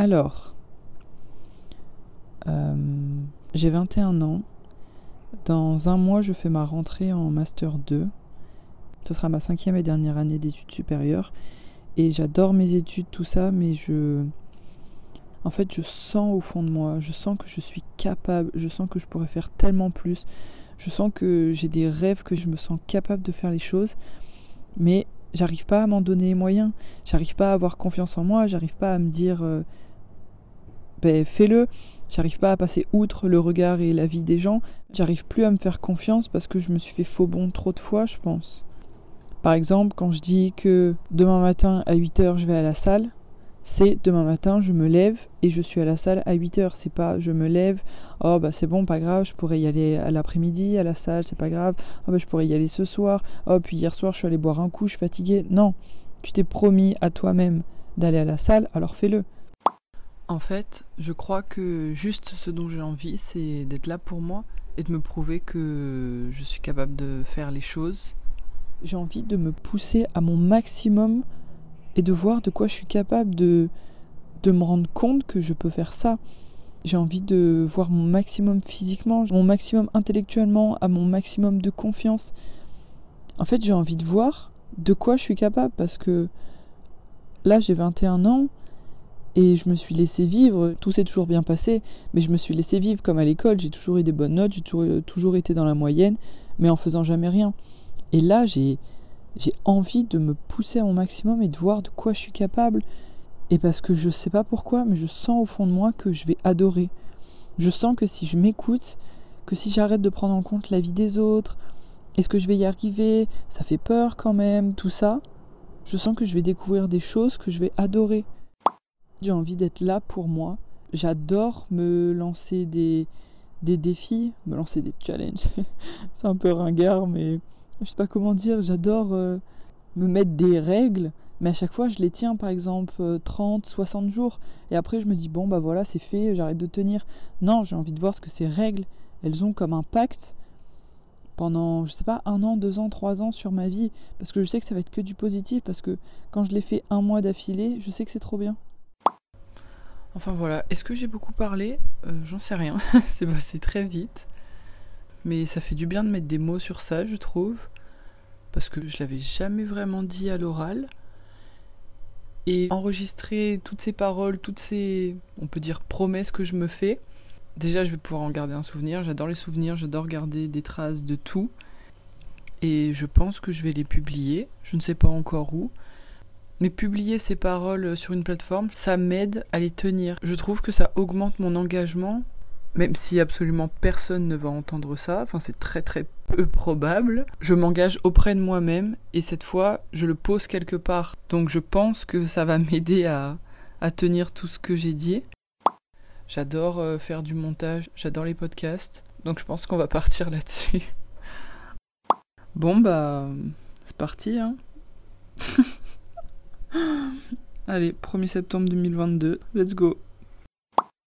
Alors, euh, j'ai 21 ans. Dans un mois, je fais ma rentrée en Master 2. Ce sera ma cinquième et dernière année d'études supérieures. Et j'adore mes études, tout ça, mais je... En fait, je sens au fond de moi, je sens que je suis capable, je sens que je pourrais faire tellement plus, je sens que j'ai des rêves, que je me sens capable de faire les choses, mais j'arrive pas à m'en donner les moyens, j'arrive pas à avoir confiance en moi, j'arrive pas à me dire euh, ben fais-le, j'arrive pas à passer outre le regard et la vie des gens, j'arrive plus à me faire confiance parce que je me suis fait faux bon trop de fois, je pense. Par exemple, quand je dis que demain matin à 8h je vais à la salle, c'est demain matin je me lève et je suis à la salle à 8h. C'est pas je me lève, oh bah c'est bon, pas grave, je pourrais y aller à l'après-midi à la salle, c'est pas grave, oh bah je pourrais y aller ce soir, oh puis hier soir je suis allé boire un coup, je suis fatigué. Non, tu t'es promis à toi-même d'aller à la salle, alors fais-le. En fait, je crois que juste ce dont j'ai envie, c'est d'être là pour moi et de me prouver que je suis capable de faire les choses. J'ai envie de me pousser à mon maximum et de voir de quoi je suis capable de, de me rendre compte que je peux faire ça. J'ai envie de voir mon maximum physiquement, mon maximum intellectuellement, à mon maximum de confiance. En fait, j'ai envie de voir de quoi je suis capable parce que là, j'ai 21 ans et je me suis laissé vivre. Tout s'est toujours bien passé, mais je me suis laissé vivre comme à l'école. J'ai toujours eu des bonnes notes, j'ai toujours, toujours été dans la moyenne, mais en faisant jamais rien. Et là, j'ai j'ai envie de me pousser à mon maximum et de voir de quoi je suis capable. Et parce que je sais pas pourquoi, mais je sens au fond de moi que je vais adorer. Je sens que si je m'écoute, que si j'arrête de prendre en compte la vie des autres, est-ce que je vais y arriver Ça fait peur quand même, tout ça. Je sens que je vais découvrir des choses que je vais adorer. J'ai envie d'être là pour moi. J'adore me lancer des, des défis, me lancer des challenges. C'est un peu ringard, mais je sais pas comment dire, j'adore euh, me mettre des règles, mais à chaque fois je les tiens par exemple 30, euh, 60 jours, et après je me dis bon bah voilà c'est fait, j'arrête de tenir. Non, j'ai envie de voir ce que ces règles, elles ont comme impact pendant, je sais pas, un an, deux ans, trois ans sur ma vie, parce que je sais que ça va être que du positif, parce que quand je l'ai fait un mois d'affilée, je sais que c'est trop bien. Enfin voilà, est-ce que j'ai beaucoup parlé? Euh, J'en sais rien, c'est passé très vite mais ça fait du bien de mettre des mots sur ça, je trouve, parce que je l'avais jamais vraiment dit à l'oral. Et enregistrer toutes ces paroles, toutes ces, on peut dire, promesses que je me fais, déjà je vais pouvoir en garder un souvenir. J'adore les souvenirs, j'adore garder des traces de tout. Et je pense que je vais les publier, je ne sais pas encore où. Mais publier ces paroles sur une plateforme, ça m'aide à les tenir. Je trouve que ça augmente mon engagement même si absolument personne ne va entendre ça, enfin c'est très très peu probable, je m'engage auprès de moi-même et cette fois je le pose quelque part. Donc je pense que ça va m'aider à, tenir tout ce que j'ai dit. J'adore euh, faire du montage, j'adore les podcasts, donc je pense qu'on va partir là-dessus. Bon bah c'est parti hein. Allez, 1er septembre 2022, let's go.